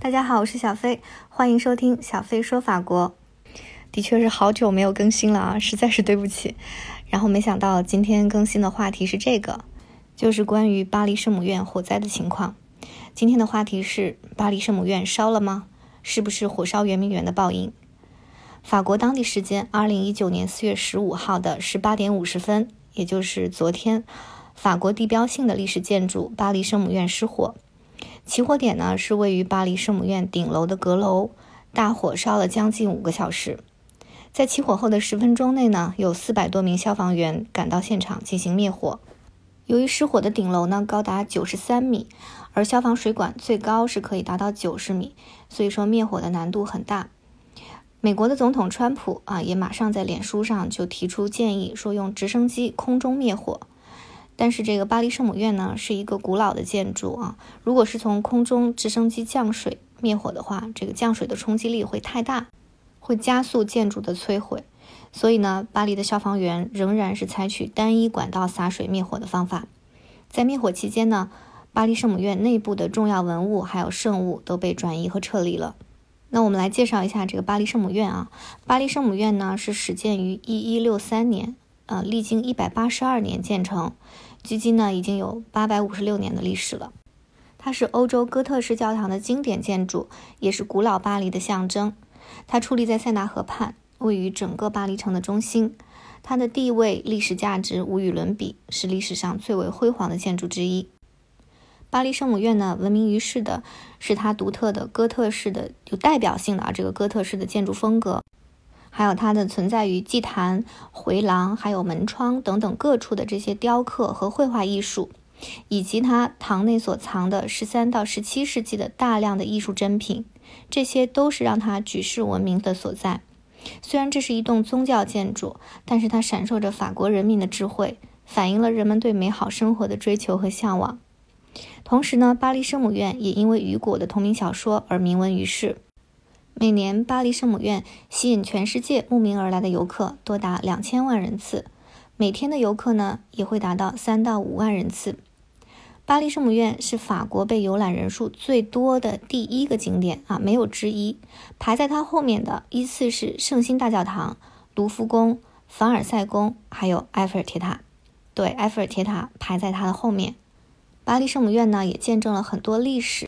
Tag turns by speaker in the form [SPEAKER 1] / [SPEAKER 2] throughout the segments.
[SPEAKER 1] 大家好，我是小飞，欢迎收听小飞说法国。的确是好久没有更新了啊，实在是对不起。然后没想到今天更新的话题是这个，就是关于巴黎圣母院火灾的情况。今天的话题是巴黎圣母院烧了吗？是不是火烧圆明园的报应？法国当地时间二零一九年四月十五号的十八点五十分，也就是昨天，法国地标性的历史建筑巴黎圣母院失火。起火点呢是位于巴黎圣母院顶楼的阁楼，大火烧了将近五个小时。在起火后的十分钟内呢，有四百多名消防员赶到现场进行灭火。由于失火的顶楼呢高达九十三米，而消防水管最高是可以达到九十米，所以说灭火的难度很大。美国的总统川普啊也马上在脸书上就提出建议，说用直升机空中灭火。但是这个巴黎圣母院呢是一个古老的建筑啊，如果是从空中直升机降水灭火的话，这个降水的冲击力会太大，会加速建筑的摧毁。所以呢，巴黎的消防员仍然是采取单一管道洒水灭火的方法。在灭火期间呢，巴黎圣母院内部的重要文物还有圣物都被转移和撤离了。那我们来介绍一下这个巴黎圣母院啊，巴黎圣母院呢是始建于一一六三年，呃，历经一百八十二年建成。距今呢已经有八百五十六年的历史了，它是欧洲哥特式教堂的经典建筑，也是古老巴黎的象征。它矗立在塞纳河畔，位于整个巴黎城的中心。它的地位、历史价值无与伦比，是历史上最为辉煌的建筑之一。巴黎圣母院呢，闻名于世的是它独特的哥特式的、有代表性的啊这个哥特式的建筑风格。还有它的存在于祭坛、回廊、还有门窗等等各处的这些雕刻和绘画艺术，以及它堂内所藏的十三到十七世纪的大量的艺术珍品，这些都是让它举世闻名的所在。虽然这是一栋宗教建筑，但是它闪烁着法国人民的智慧，反映了人们对美好生活的追求和向往。同时呢，巴黎圣母院也因为雨果的同名小说而名闻于世。每年，巴黎圣母院吸引全世界慕名而来的游客多达两千万人次，每天的游客呢也会达到三到五万人次。巴黎圣母院是法国被游览人数最多的第一个景点啊，没有之一。排在它后面的依次是圣心大教堂、卢浮宫、凡尔赛宫，还有埃菲尔铁塔。对，埃菲尔铁塔排在它的后面。巴黎圣母院呢，也见证了很多历史。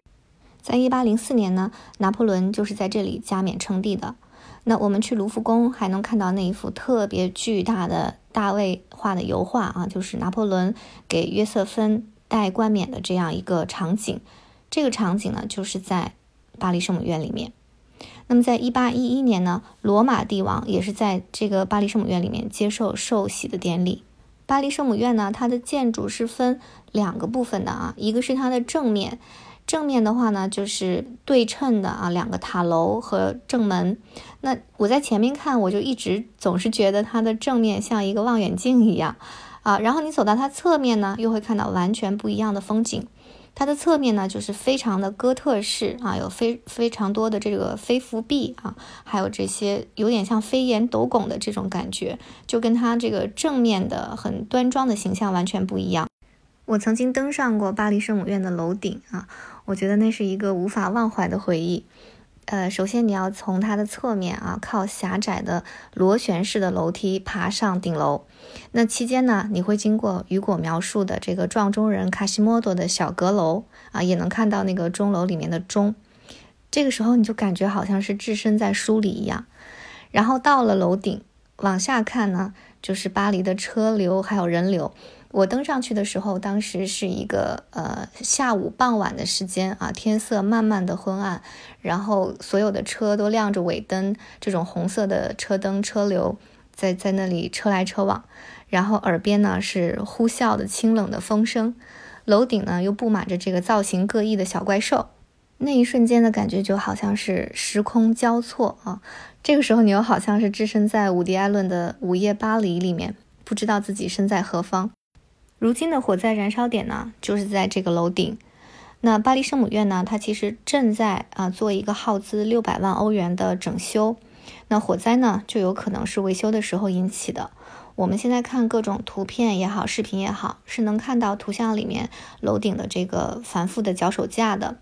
[SPEAKER 1] 在一八零四年呢，拿破仑就是在这里加冕称帝的。那我们去卢浮宫还能看到那一幅特别巨大的大卫画的油画啊，就是拿破仑给约瑟芬戴冠冕的这样一个场景。这个场景呢，就是在巴黎圣母院里面。那么在一八一一年呢，罗马帝王也是在这个巴黎圣母院里面接受受洗的典礼。巴黎圣母院呢，它的建筑是分两个部分的啊，一个是它的正面。正面的话呢，就是对称的啊，两个塔楼和正门。那我在前面看，我就一直总是觉得它的正面像一个望远镜一样啊。然后你走到它侧面呢，又会看到完全不一样的风景。它的侧面呢，就是非常的哥特式啊，有非非常多的这个飞扶壁啊，还有这些有点像飞檐斗拱的这种感觉，就跟它这个正面的很端庄的形象完全不一样。我曾经登上过巴黎圣母院的楼顶啊。我觉得那是一个无法忘怀的回忆。呃，首先你要从它的侧面啊，靠狭窄的螺旋式的楼梯爬上顶楼。那期间呢，你会经过雨果描述的这个撞钟人卡西莫多的小阁楼啊，也能看到那个钟楼里面的钟。这个时候你就感觉好像是置身在书里一样。然后到了楼顶，往下看呢，就是巴黎的车流还有人流。我登上去的时候，当时是一个呃下午傍晚的时间啊，天色慢慢的昏暗，然后所有的车都亮着尾灯，这种红色的车灯车流在在那里车来车往，然后耳边呢是呼啸的清冷的风声，楼顶呢又布满着这个造型各异的小怪兽，那一瞬间的感觉就好像是时空交错啊，这个时候你又好像是置身在伍迪·艾伦的《午夜巴黎》里面，不知道自己身在何方。如今的火灾燃烧点呢，就是在这个楼顶。那巴黎圣母院呢，它其实正在啊做一个耗资六百万欧元的整修。那火灾呢，就有可能是维修的时候引起的。我们现在看各种图片也好，视频也好，是能看到图像里面楼顶的这个繁复的脚手架的。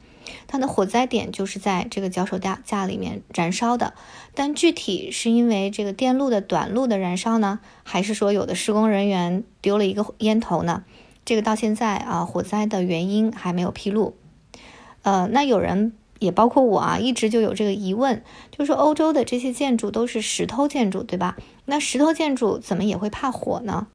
[SPEAKER 1] 它的火灾点就是在这个脚手架架里面燃烧的。但具体是因为这个电路的短路的燃烧呢，还是说有的施工人员丢了一个烟头呢？这个到现在啊，火灾的原因还没有披露。呃，那有人也包括我啊，一直就有这个疑问，就是欧洲的这些建筑都是石头建筑，对吧？那石头建筑怎么也会怕火呢？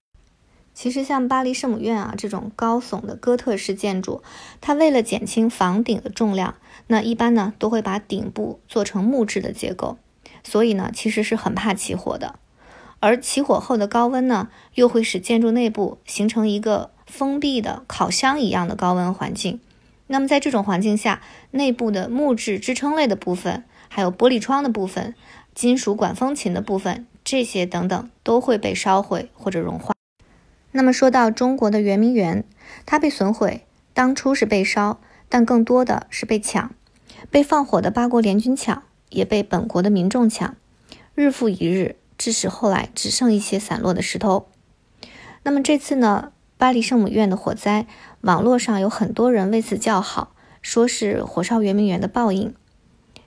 [SPEAKER 1] 其实像巴黎圣母院啊这种高耸的哥特式建筑，它为了减轻房顶的重量，那一般呢都会把顶部做成木质的结构，所以呢其实是很怕起火的。而起火后的高温呢，又会使建筑内部形成一个。封闭的烤箱一样的高温环境，那么在这种环境下，内部的木质支撑类的部分，还有玻璃窗的部分、金属管风琴的部分，这些等等都会被烧毁或者融化。那么说到中国的圆明园，它被损毁，当初是被烧，但更多的是被抢，被放火的八国联军抢，也被本国的民众抢，日复一日，致使后来只剩一些散落的石头。那么这次呢？巴黎圣母院的火灾，网络上有很多人为此叫好，说是火烧圆明园的报应。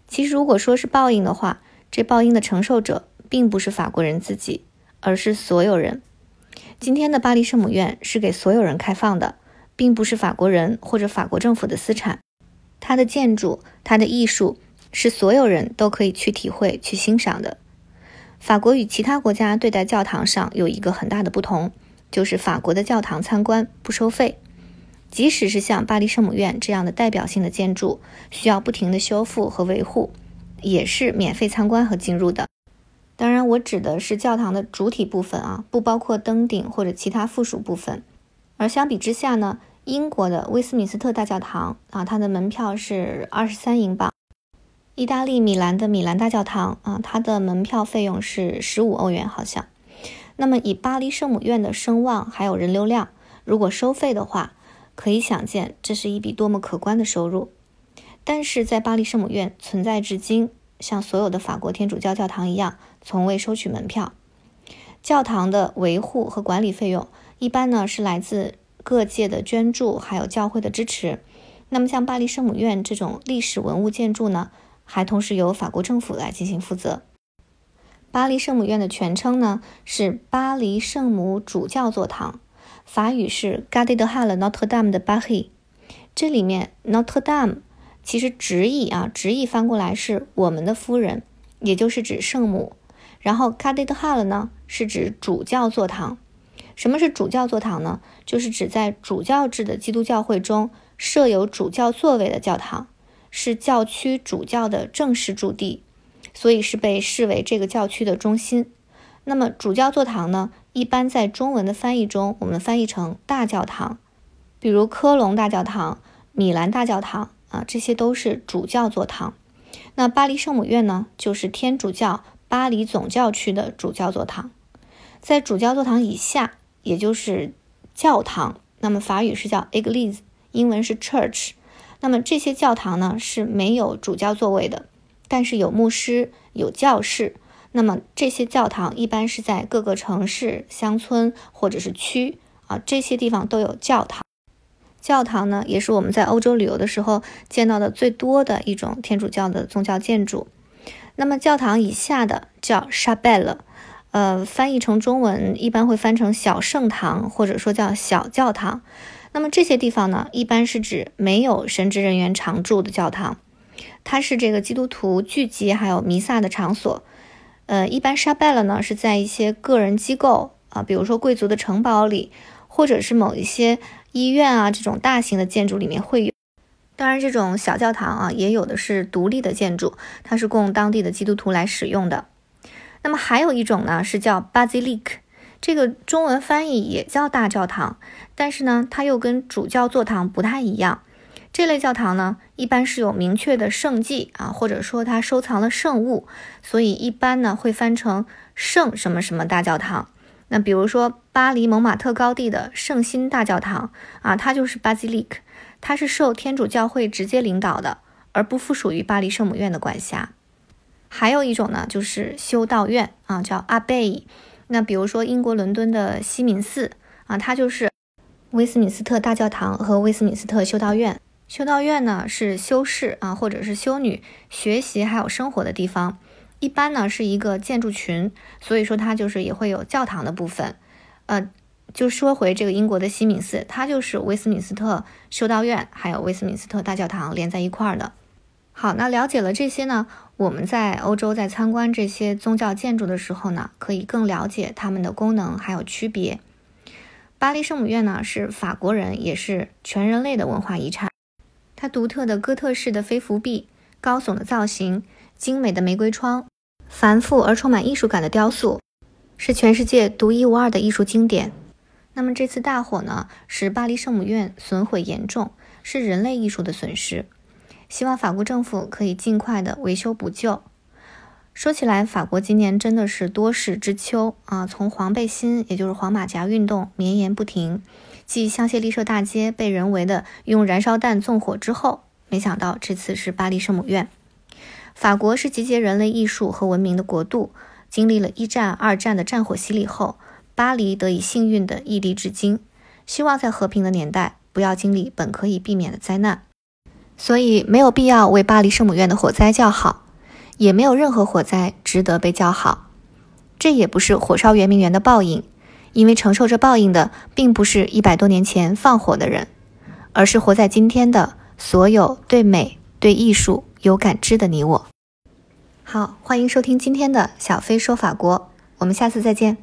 [SPEAKER 1] 其实，如果说是报应的话，这报应的承受者并不是法国人自己，而是所有人。今天的巴黎圣母院是给所有人开放的，并不是法国人或者法国政府的私产。它的建筑，它的艺术，是所有人都可以去体会、去欣赏的。法国与其他国家对待教堂上有一个很大的不同。就是法国的教堂参观不收费，即使是像巴黎圣母院这样的代表性的建筑，需要不停的修复和维护，也是免费参观和进入的。当然，我指的是教堂的主体部分啊，不包括登顶或者其他附属部分。而相比之下呢，英国的威斯敏斯特大教堂啊，它的门票是二十三英镑；意大利米兰的米兰大教堂啊，它的门票费用是十五欧元，好像。那么，以巴黎圣母院的声望还有人流量，如果收费的话，可以想见这是一笔多么可观的收入。但是在巴黎圣母院存在至今，像所有的法国天主教教堂一样，从未收取门票。教堂的维护和管理费用一般呢是来自各界的捐助，还有教会的支持。那么像巴黎圣母院这种历史文物建筑呢，还同时由法国政府来进行负责。巴黎圣母院的全称呢是巴黎圣母主教座堂，法语是 g a r d e de h a l l Notre Dame de Paris。这里面 Notre Dame 其实直译啊，直译翻过来是我们的夫人，也就是指圣母。然后 g a r d e de Halle 呢是指主教座堂。什么是主教座堂呢？就是指在主教制的基督教会中设有主教座位的教堂，是教区主教的正式驻地。所以是被视为这个教区的中心。那么主教座堂呢，一般在中文的翻译中，我们翻译成大教堂，比如科隆大教堂、米兰大教堂啊，这些都是主教座堂。那巴黎圣母院呢，就是天主教巴黎总教区的主教座堂。在主教座堂以下，也就是教堂，那么法语是叫 Église，英文是 Church。那么这些教堂呢，是没有主教座位的。但是有牧师，有教士。那么这些教堂一般是在各个城市、乡村或者是区啊，这些地方都有教堂。教堂呢，也是我们在欧洲旅游的时候见到的最多的一种天主教的宗教建筑。那么教堂以下的叫 chapelle，呃，翻译成中文一般会翻成小圣堂，或者说叫小教堂。那么这些地方呢，一般是指没有神职人员常住的教堂。它是这个基督徒聚集还有弥撒的场所，呃，一般沙拜了呢是在一些个人机构啊，比如说贵族的城堡里，或者是某一些医院啊这种大型的建筑里面会有。当然，这种小教堂啊也有的是独立的建筑，它是供当地的基督徒来使用的。那么还有一种呢是叫 basilic，这个中文翻译也叫大教堂，但是呢它又跟主教座堂不太一样。这类教堂呢，一般是有明确的圣迹啊，或者说它收藏了圣物，所以一般呢会翻成圣什么什么大教堂。那比如说巴黎蒙马特高地的圣心大教堂啊，它就是 basilic，它是受天主教会直接领导的，而不附属于巴黎圣母院的管辖。还有一种呢，就是修道院啊，叫 abbey。那比如说英国伦敦的西敏寺啊，它就是威斯敏斯特大教堂和威斯敏斯特修道院。修道院呢是修士啊或者是修女学习还有生活的地方，一般呢是一个建筑群，所以说它就是也会有教堂的部分。呃，就说回这个英国的西敏寺，它就是威斯敏斯特修道院还有威斯敏斯特大教堂连在一块儿的。好，那了解了这些呢，我们在欧洲在参观这些宗教建筑的时候呢，可以更了解它们的功能还有区别。巴黎圣母院呢是法国人也是全人类的文化遗产。它独特的哥特式的飞扶壁、高耸的造型、精美的玫瑰窗、繁复而充满艺术感的雕塑，是全世界独一无二的艺术经典。那么这次大火呢，使巴黎圣母院损毁严重，是人类艺术的损失。希望法国政府可以尽快的维修补救。说起来，法国今年真的是多事之秋啊！从黄背心，也就是黄马甲运动绵延不停。继香榭丽舍大街被人为的用燃烧弹纵火之后，没想到这次是巴黎圣母院。法国是集结人类艺术和文明的国度，经历了一战、二战的战火洗礼后，巴黎得以幸运的屹立至今。希望在和平的年代不要经历本可以避免的灾难，所以没有必要为巴黎圣母院的火灾叫好，也没有任何火灾值得被叫好。这也不是火烧圆明园的报应。因为承受着报应的，并不是一百多年前放火的人，而是活在今天的所有对美、对艺术有感知的你我。好，欢迎收听今天的小飞说法国，我们下次再见。